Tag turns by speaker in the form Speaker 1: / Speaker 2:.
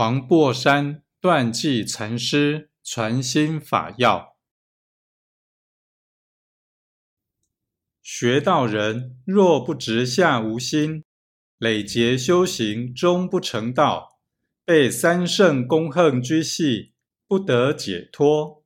Speaker 1: 黄檗山断际禅师传心法要：学道人若不直下无心，累劫修行终不成道，被三圣公恨居系，不得解脱。